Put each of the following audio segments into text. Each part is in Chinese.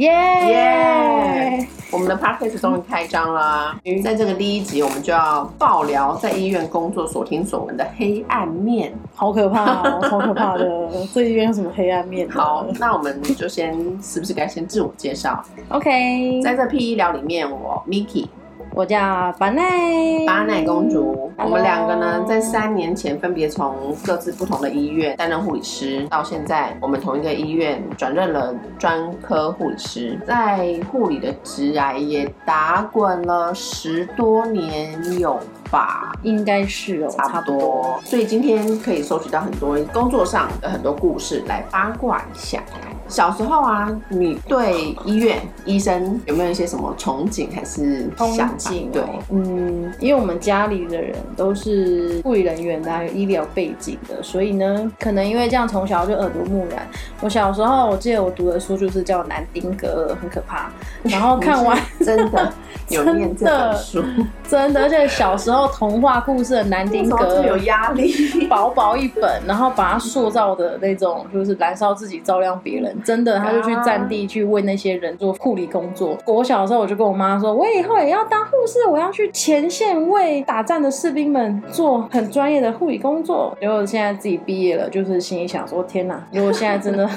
耶耶！我们的 podcast 终于开张了。在这个第一集，我们就要爆聊在医院工作所听所闻的黑暗面。好可怕哦，好可怕的！这医院有什么黑暗面？好，那我们就先是不是该先自我介绍，OK。在这 P 医疗里面，我 Miki。我叫巴奈，巴奈公主。我们两个呢，在三年前分别从各自不同的医院担任护理师，到现在我们同一个医院转任了专科护理师，在护理的职涯也打滚了十多年有吧？应该是哦，差不多。所以今天可以收集到很多工作上的很多故事来八卦一下。小时候啊，你对医院医生有没有一些什么憧憬还是想憬？对，嗯，因为我们家里的人都是护理人员的，有医疗背景的，所以呢，可能因为这样从小就耳濡目染。我小时候我记得我读的书就是叫《南丁格尔》，很可怕。然后看完真的有念这本书，真的，而且小时候童话故事的《南丁格尔》有压力，薄薄一本，然后把它塑造的那种就是燃烧自己照亮别人。真的，他就去战地去为那些人做护理工作。我小的时候，我就跟我妈说，我以后也要当护士，我要去前线为打仗的士兵们做很专业的护理工作。结果现在自己毕业了，就是心里想说，天哪！如果现在真的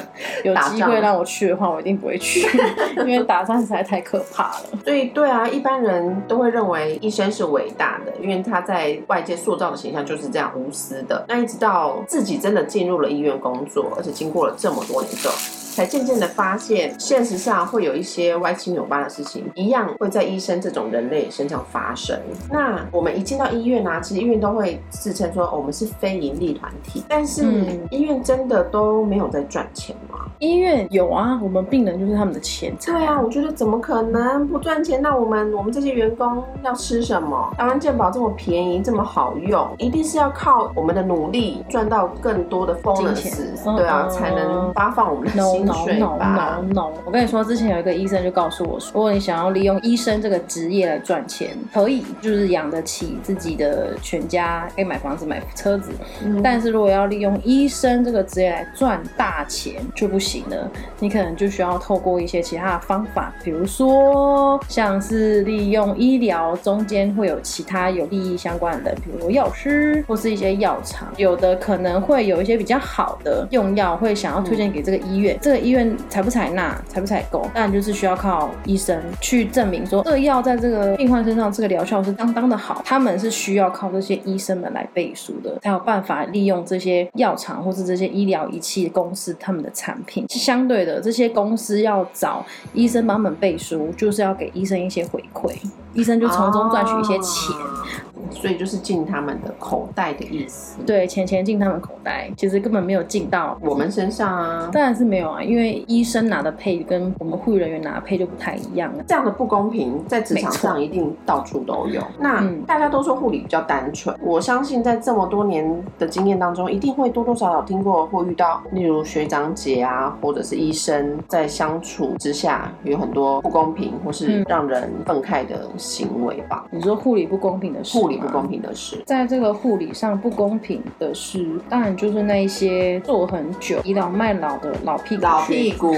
有机会让我去的话，我一定不会去，因为打仗实在太可怕了。所以，对啊，一般人都会认为医生是伟大的，因为他在外界塑造的形象就是这样无私的。那一直到自己真的进入了医院工作，而且经过了这么多年之后。才渐渐的发现，现实上会有一些歪七扭八的事情，一样会在医生这种人类身上发生。那我们一进到医院啊，其实医院都会自称说我们是非盈利团体，但是医院真的都没有在赚钱吗？医院有啊，我们病人就是他们的钱财。对啊，我觉得怎么可能不赚钱？那我们我们这些员工要吃什么？台湾健保这么便宜，这么好用，一定是要靠我们的努力赚到更多的 bonus，对啊，才能发放我们的心。No no no no！我跟你说，之前有一个医生就告诉我说，如果你想要利用医生这个职业来赚钱，可以，就是养得起自己的全家，可以买房子、买车子。但是如果要利用医生这个职业来赚大钱就不行了，你可能就需要透过一些其他的方法，比如说像是利用医疗中间会有其他有利益相关的人，比如药师或是一些药厂，有的可能会有一些比较好的用药，会想要推荐给这个医院。这医院采不采纳、采不采购，当然就是需要靠医生去证明说这个药在这个病患身上这个疗效是相当的好。他们是需要靠这些医生们来背书的，才有办法利用这些药厂或是这些医疗仪器公司他们的产品。相对的，这些公司要找医生帮他们背书，就是要给医生一些回馈，医生就从中赚取一些钱。所以就是进他们的口袋的意思。对，钱钱进他们口袋，其实根本没有进到我们身上啊。当然是没有啊，因为医生拿的配跟我们护理人员拿的配就不太一样了。这样的不公平在职场上一定到处都有。那大家都说护理比较单纯，我相信在这么多年的经验当中，一定会多多少少听过或遇到，例如学长姐啊，或者是医生在相处之下有很多不公平或是让人愤慨的行为吧？你说护理不公平的事？护理不公平的事，在这个护理上不公平的事，当然就是那一些做很久、倚老卖老的老屁股、老屁股。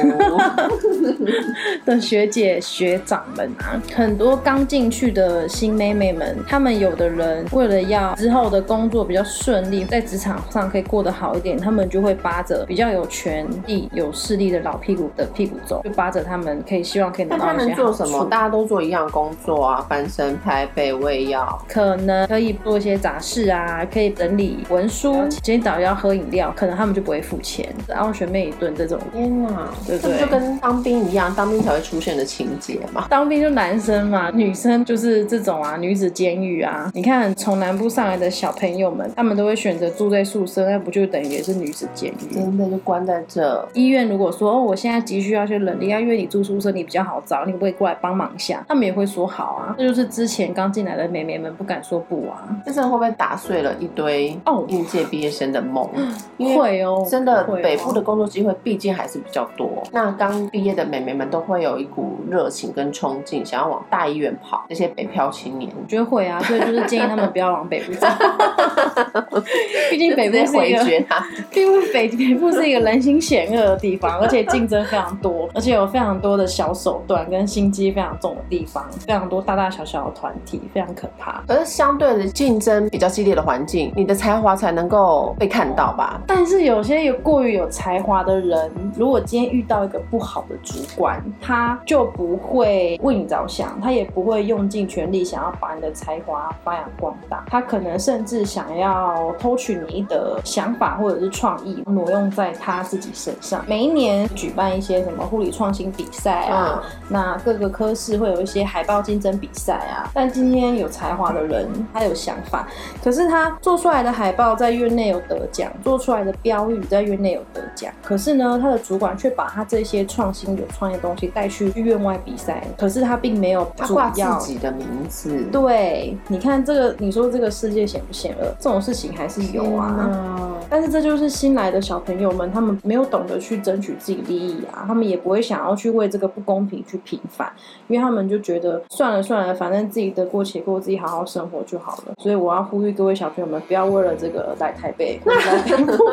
的学姐学长们啊，很多刚进去的新妹妹们，她们有的人为了要之后的工作比较顺利，在职场上可以过得好一点，他们就会扒着比较有权力、有势力的老屁股的屁股走，就扒着他们可以希望可以拿到一些能做什么？大家都做一样工作啊，翻身、拍背、喂药，可能可以做一些杂事啊，可以整理文书。今天早上要喝饮料，可能他们就不会付钱，然后学妹一顿这种。天哪，对不对？就跟当兵一样，当兵才会出现的情节嘛。当兵就男生嘛，女生就是这种啊，女子监狱啊。你看从南部上来的小朋友们，他们都会选择住在宿舍，那不就等于也是女子监狱？真的就关在这。医院如果说哦，我现在急需要去人力，要约你住宿舍，你比较好找，你可不可以过来帮忙一下？他们也会说好啊。这就是之前刚进来的妹妹们不敢说。部啊。这真的会不会打碎了一堆哦应届毕业生的梦？会哦，真的北部的工作机会毕竟还是比较多。那刚毕业的美眉们都会有一股热情跟冲劲，想要往大医院跑。那些北漂青年，我觉得会啊，所以就是建议他们不要往北部走，毕竟北部回是一个，绝他。毕竟北北部是一个人心险恶的地方，而且竞争非常多，而且有非常多的小手段跟心机非常重的地方，非常多大大小小的团体，非常可怕。可是相对的竞争比较激烈的环境，你的才华才能够被看到吧？但是有些有过于有才华的人，如果今天遇到一个不好的主管，他就不会为你着想，他也不会用尽全力想要把你的才华发扬光大，他可能甚至想要偷取你的想法或者是创意，挪用在他自己身上。每一年举办一些什么护理创新比赛啊，那各个科室会有一些海报竞争比赛啊。但今天有才华的人，他有想法，可是他做出来的海报在院内有得奖，做出来的标语在院内有得奖，可是呢，他的主管却把他这些创新有创意的东西带去院外比赛，可是他并没有挂要自己的名字，对，你看这个，你说这个世界险不险恶？这种事情还是有啊。啊。但是这就是新来的小朋友们，他们没有懂得去争取自己利益啊，他们也不会想要去为这个不公平去平反，因为他们就觉得算了算了，反正自己得过且过，自己好好生活就好了。所以我要呼吁各位小朋友们，不要为了这个来台北，来北部，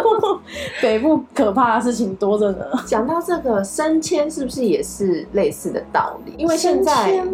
北部可怕的事情多着呢。讲到这个升迁，是不是也是类似的道理？因为现在？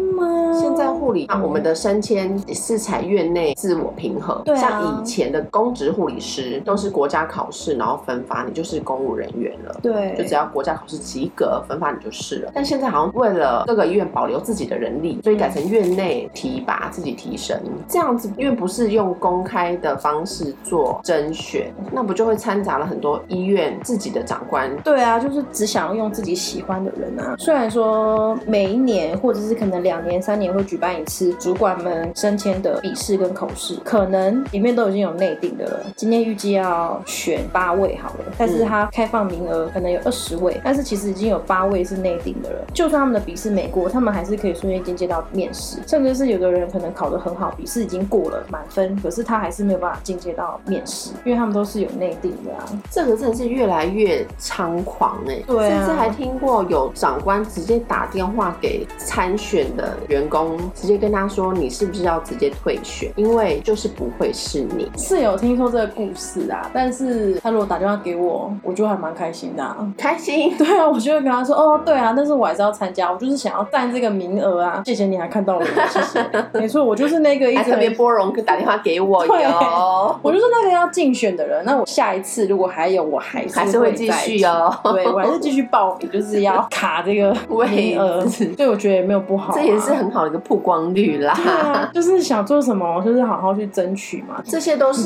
现在护理，嗯我们的升迁是采院内自我平衡。对啊像以前的公职护理师都是国家考试，然后分发，你就是公务人员了。对，就只要国家考试及格，分发你就是了。但现在好像为了各个医院保留自己的人力，所以改成院内提拔自己提升这样子，因为不是用公开的方式做甄选，那不就会掺杂了很多医院自己的长官对啊，就是只想要用自己喜欢的人啊。虽然说每一年或者是可能两年、三年会举办一次主管们升迁的笔试跟口试，可能里面都已经有内定的了。今天预计要选八位好了，但是他开放名额可能有二十位，但是其实已经有八位是内定的了。就算他们的笔试没过，他们还是可以顺利进阶到面试，甚至是有的人可能考得很好，笔试已经过了满分，可是他还是没有办法进阶到面试，因为他们都是有内定的啊。这个真的是越来越猖狂哎、对甚至还听过有长官直接打电话给参选的员工，直接跟他说你是不是要直接退选，因为就是不会是你。是有听说这个故事啊，但是他如果打电话给我，我就还蛮开心的、啊。开心，对啊，我就会跟他说，哦，对啊，但是我还是要参加，我就是想要占这个名额啊。谢谢你还看到我，谢谢。没错，我就是那个一直还特别波容打电话给我 对哟。我就是那个要竞选的人。那我下一次如果还有，我还是还是会继续哦。哦，对，我还是继续报名，就是要卡这个名额。对，我觉得也没有不好啊、这也是很好的一个曝光率啦对啊啦。，就是想做什么，就是好好去争取嘛。这些都是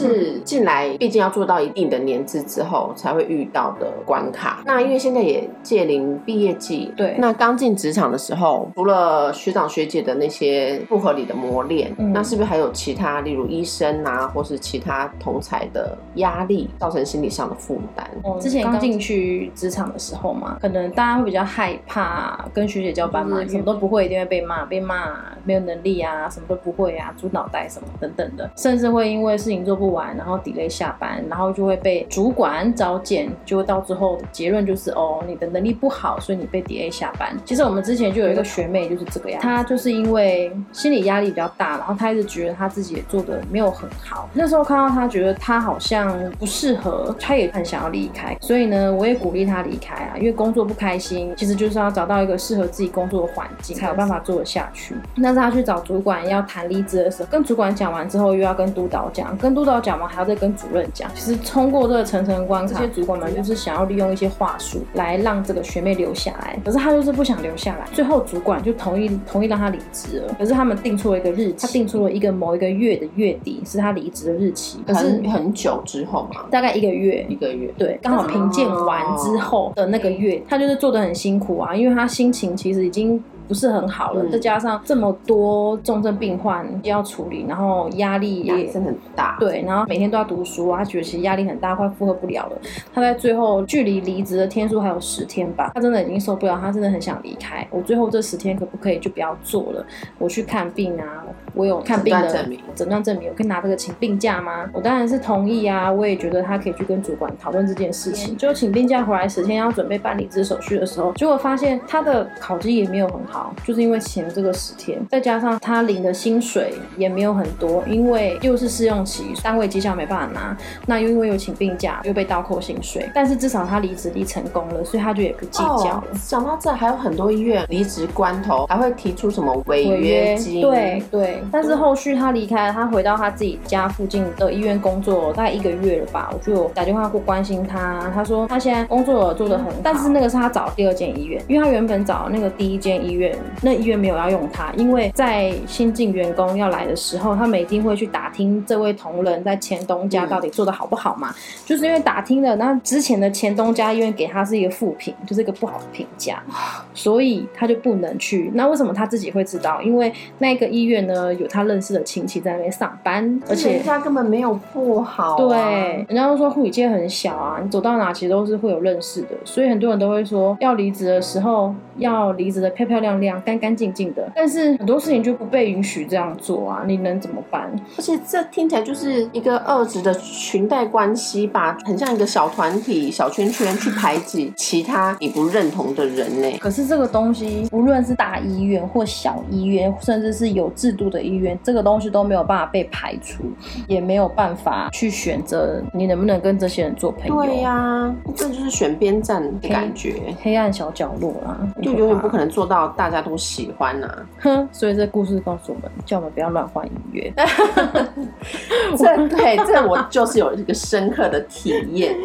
进来，毕竟要做到一定的年资之后才会遇到的关卡。那因为现在也届临毕业季，对。那刚进职场的时候，除了学长学姐的那些不合理的磨练，嗯。那是不是还有其他，例如医生啊，或是其他同才的压力，造成心理上的负担？之前刚进去职场的时候嘛，可能大家会比较害怕跟学姐交班嘛，就是什么都不会，一定会被骂，被骂没有能力啊，什么都不会啊，猪脑袋什么等等的，甚至会因为事情做不不完，然后 delay 下班，然后就会被主管召见，就会到最后结论就是哦，你的能力不好，所以你被 delay 下班。其实我们之前就有一个学妹就是这个样，她就是因为心理压力比较大，然后她一直觉得她自己也做的没有很好。那时候看到她，觉得她好像不适合，她也很想要离开，所以呢，我也鼓励她离开啊，因为工作不开心，其实就是要找到一个适合自己工作的环境，才有办法做得下去。但是她去找主管要谈离职的时候，跟主管讲完之后，又要跟督导讲，跟督导讲完还要再跟主任讲。其实通过这个层层关卡，这些主管们就是想要利用一些话术来让这个学妹留下来，可是她就是不想留下来。最后主管就同意同意让她离职了，可是他们定出了一个日期，他定出了一个某一个月的月底是她离职的日期，可是很很久之后嘛，大概一个月一。个月。对，刚好评鉴完之后的那个月，他就是做的很辛苦啊，因为他心情其实已经不是很好了，嗯再加上这么多重症病患要处理，然后压力也压力真的很大。对，然后每天都要读书啊，他觉得其实压力很大，快负荷不了了。他在最后距离离职的天数还有十天吧，他真的已经受不了，他真的很想离开。我最后这十天可不可以就不要做了？我去看病啊，我有看病的诊断证明诊断证明，我可以拿这个请病假吗？我当然是同意啊，我也觉得他可以去跟主管讨论这件事情。就请病假回来十天，要准备办离职手续的时候，结果发现他的考绩也没有很好，就是因为请了这个十天，再加上他领的薪水也没有很多，因为又是试用期，单位绩效没办法拿，那又因为有请病假又被倒扣薪水，但是至少他离职离成功了，所以他就也不计较了。哦讲到这，还有很多医院离职关头还会提出什么违约金？对对，但是后续他离开了，他回到他自己家附近的医院工作，大概一个月了吧。我就有打电话过关心他，他说他现在工作做得很好，但是那个是他找的第二间医院，因为他原本找那个第一间医院，那医院没有要用他，因为在新进员工要来的时候，他们一定会去打听这位同仁在前东家到底做得好不好嘛，就是因为打听了，那之前的前东家医院给他是一个负评，就是一个不好的评价，所以他就不能去。那为什么他自己会知道？因为那个医院呢有他认识的亲戚在那边上班，而且人家根本没有不好、啊。对，人家都说护理界很小啊，你走到哪其实都是会有认识的，所以很多人都会说，要离职的时候要离职的漂漂亮亮、干干净净的。但是很多事情就不被允许这样做啊，你能怎么办？而且这听起来就是一个二职的裙带关系吧，很像一个小团体、小圈圈去排挤其他你不认同的人呢。可是这个东西，无论是大医院或小医院，甚至是有制度的医院，这个东西都没有办法被排除，也没有办法去选择你能不能跟这些人做朋友。对呀、这就是选边站的感觉，黑暗小角落啦，就永远不可能做到大家都喜欢呐、哼，所以这故事告诉我们，叫我们不要乱换音乐。这对这我就是有一个深刻的体验。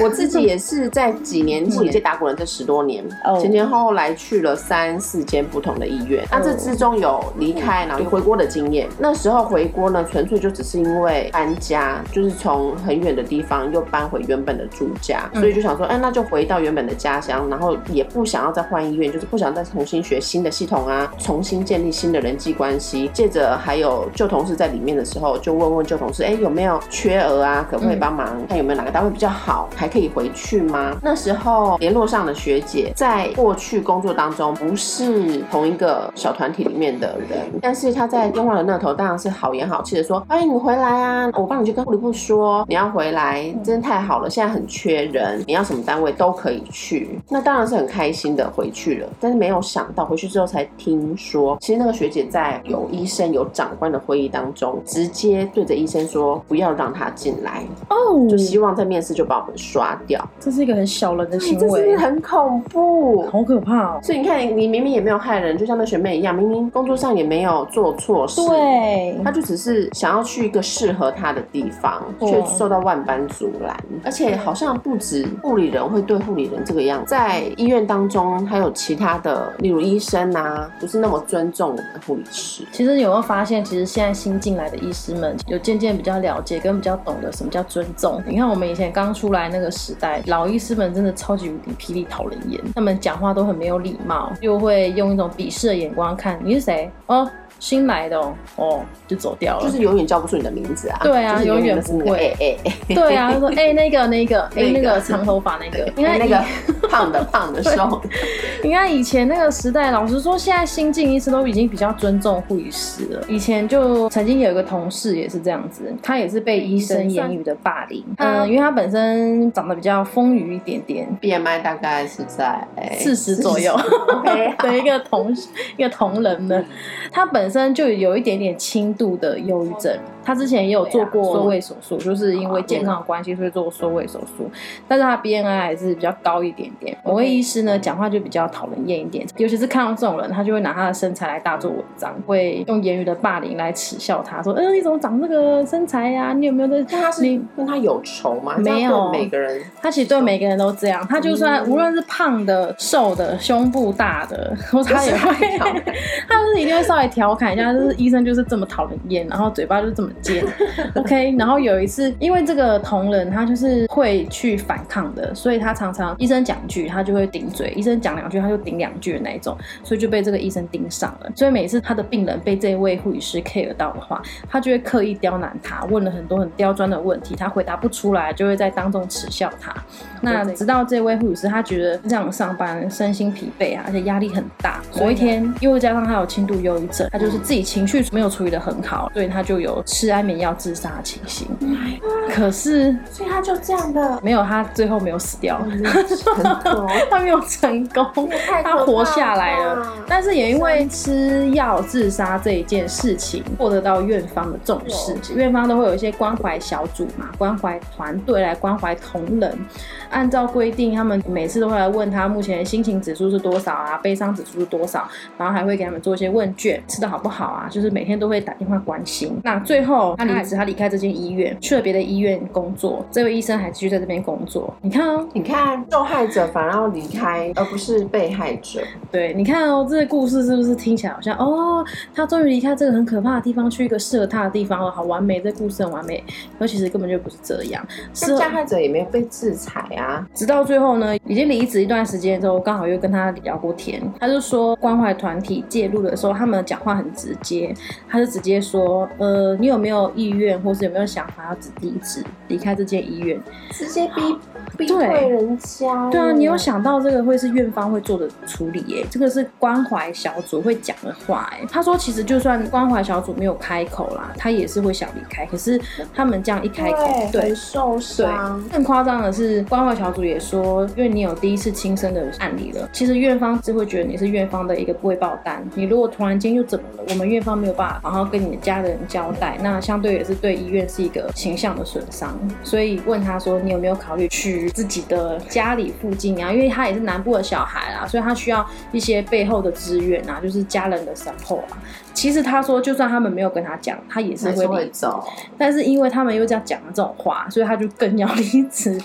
我自己也是在几年护理界打滚了这十多年，哦前前后后来去了三四间不同的医院。那这之中有离开，然后又回国的经验。那时候回国呢，纯粹就只是因为搬家，就是从很远的地方又搬回原本的住家，所以就想说，哎，那就回到原本的家乡，然后也不想要再换医院，就是不想再重新学新的系统啊，重新建立新的人际关系。借着还有旧同事在里面的时候，就问问旧同事，哎，有没有缺额啊？可不可以帮忙看有没有哪个单位比较好，还可以回去吗？那时候联络上的学姐，在过去工作当中不是同一个小团体里面的人，但是她在电话的那头当然是好言好气的说，欢迎你回来啊，我帮你去跟护理部说你要回来，真的太好了，现在很缺人，你要什么单位都可以去。那当然是很开心的回去了，但是没有想到回去之后才听说，其实那个学姐在有医生有长官的会议当中，直接对着医生说不要让他进来，哦就希望在面试就把我们刷掉。这是一个很小人的行哎这是很恐怖？好可怕哦。所以你看，你明明也没有害人，就像那学妹一样，明明工作上也没有做错事，，对，他就只是想要去一个适合他的地方，却受到万般阻拦。而且好像不止护理人会对护理人这个样子，在医院当中还有其他的，例如医生啊，不是那么尊重我们的护理师。其实有没有发现，其实现在新进来的医师们有渐渐比较了解，跟比较懂得什么叫尊重。你看我们以前刚出来那个时代，老医师们真的超级无敌霹雳讨人厌，他们讲话都很没有礼貌，又会用一种鄙视的眼光看你是谁哦。新来的哦，哦，就走掉了。就是永远叫不出你的名字啊！对啊永远不会。哎哎哎，对啊，他说 哎、那个那个哎、那个长头发那个，你看以哎那个 胖的胖的瘦的，你看以前那个时代，老实说，现在新进医师都已经比较尊重护理师了。以前就曾经有一个同事也是这样子，他也是被医生言语的霸凌。嗯，因为他本身长得比较丰腴一点点，BMI 大概是在四十左右。的 一个同一个同仁呢，他本身就有一点点轻度的忧郁症。他之前也有做过缩胃手术，就是因为健康的关系，所以做缩胃手术。但是他 BNI 还是比较高一点点。某位医师呢，讲话就比较讨人厌一点，尤其是看到这种人，他就会拿他的身材来大做文章，会用言语的霸凌来耻笑他，说：“嗯、你怎么长这个身材呀、你有没有的？那他是你跟他有仇吗？没有每个人他其实对每个人都这样，他就算无论是胖的、瘦的、胸部大的，然后他也会，他就是一定会稍微调侃一下，就是医生就是这么讨人厌，然后嘴巴就是这么尖，OK。然后有一次，因为这个同仁他就是会去反抗的，所以他常常医生讲一句，他就会顶嘴；医生讲两句，他就顶两句的那一种，所以就被这个医生盯上了。所以每次他的病人被这位护理师 care 到的话，他就会刻意刁难他，问了很多很刁钻的问题，他回答不出来，就会在当中耻笑他。那直到这位护理师他觉得这样上班身心疲惫啊，而且压力很大，某一天又加上他有轻度忧郁症，他就是自己情绪没有处理的很好，所以他就有吃安眠药自杀的情形。可是，所以他就这样的，没有他最后没有死掉，成 他没有成功，他活下来了。但是也因为吃药自杀这一件事情，获得到院方的重视。院方都会有一些关怀小组嘛，关怀团队来关怀同仁。按照规定，他们每次都会来问他目前心情指数是多少啊，悲伤指数是多少，然后还会给他们做一些问卷，吃的好不好啊，就是每天都会打电话关心。那最后他离职，他离开这间医院，去了别的医院工作。这位医生还继续在这边工作。你看哦，你看受害者反而要离开，而不是被害者。对，你看哦，这个故事是不是听起来好像哦，他终于离开这个很可怕的地方，去一个适合他的地方了，好完美，这故事很完美。而其实根本就不是这样，是加害者也没有被制裁啊。直到最后呢，已经离职一段时间之后，刚好又跟他聊过天，他就说关怀团体介入的时候，他们讲话很直接，他就直接说，呃，你有没有意愿，或是有没有想法要离职，离开这间医院，直接逼。逼退人家，对啊，你有想到这个会是院方会做的处理耶？这个是关怀小组会讲的话哎。他说，其实就算关怀小组没有开口啦，他也是会想离开。可是他们这样一开口，对，受伤。更夸张的是，关怀小组也说，因为你有第一次亲生的案例了，其实院方只会觉得你是院方的一个未报单。你如果突然间又怎么了，我们院方没有办法好好跟你的家人交代，那相对也是对医院是一个形象的损伤。所以问他说，你有没有考虑去？自己的家里附近啊，因为他也是南部的小孩啊，所以他需要一些背后的资源啊，就是家人的 support 啊。其实他说，就算他们没有跟他讲，他也是会离走。但是因为他们又这样讲了这种话，所以他就更要 离职。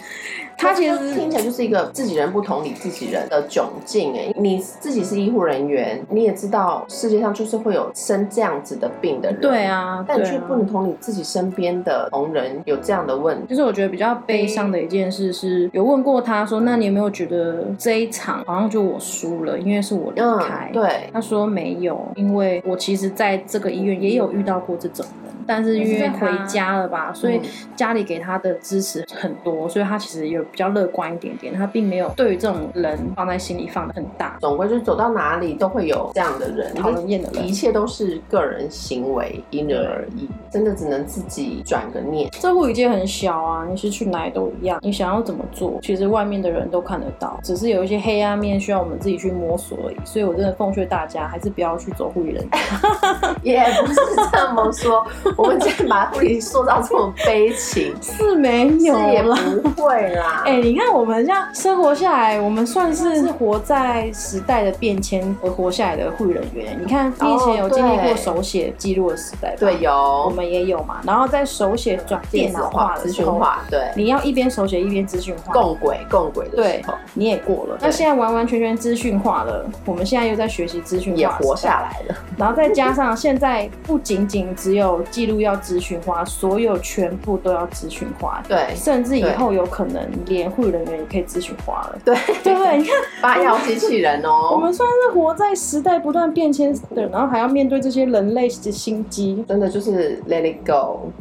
他其实听起来就是一个自己人不同理自己人的窘境哎，你自己是医护人员，你也知道世界上就是会有生这样子的病的人，对啊，但却不能同理自己身边的同仁有这样的问题。就是我觉得比较悲伤的一件事是，有问过他说，那你有没有觉得这一场好像就我输了，因为是我离开？对，他说没有，因为我其实在这个医院也有遇到过这种人。但是因为回家了吧，所以家里给他的支持很多，所以他其实有比较乐观一点点。他并没有对于这种人放在心里放的很大。总归就是走到哪里都会有这样的人，讨人厌的人。一切都是个人行为，因人而异，真的只能自己转个念。这护理界很小啊，你是去哪里都一样。你想要怎么做，其实外面的人都看得到，只是有一些黑暗面需要我们自己去摸索而已。所以我真的奉劝大家，还是不要去走护理人。也不是这么说。我们今天把护理塑造这么悲情，是没有也不会啦。哎，你看我们这样生活下来，我们算是是活在时代的变迁而活下来的护理人员。你看，你以前有经历过手写记录的时代吧？对，有，我们也有嘛。然后在手写转电脑化的时候，对，你要一边手写一边资讯化，共轨共轨的时候，你也过了。那现在完完全全资讯化了，我们现在又在学习资讯化，也活下来了。然后再加上现在不仅仅只有记录要咨询化，所有全部都要咨询化。对，甚至以后有可能连护理人员也可以咨询化了。对，对不对？你看，八药机器人哦，我们算是活在时代不断变迁的，然后还要面对这些人类的心机，真的就是 let it go，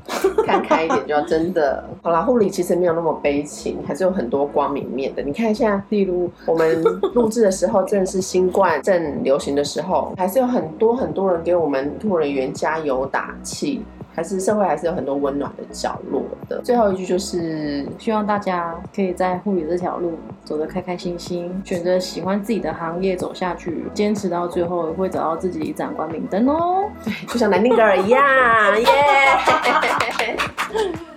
看开一点就要真的。好啦，护理其实没有那么悲情，还是有很多光明面的。你看一下，例如我们录制的时候，正是新冠正流行的时候，还是有很多很多人给我们护理人员加油打气。还是社会还是有很多温暖的角落的。最后一句就是希望大家可以在护理这条路走得开开心心，选择喜欢自己的行业走下去，坚持到最后会找到自己一盏光明灯哦。对，就像南丁格尔一样，耶。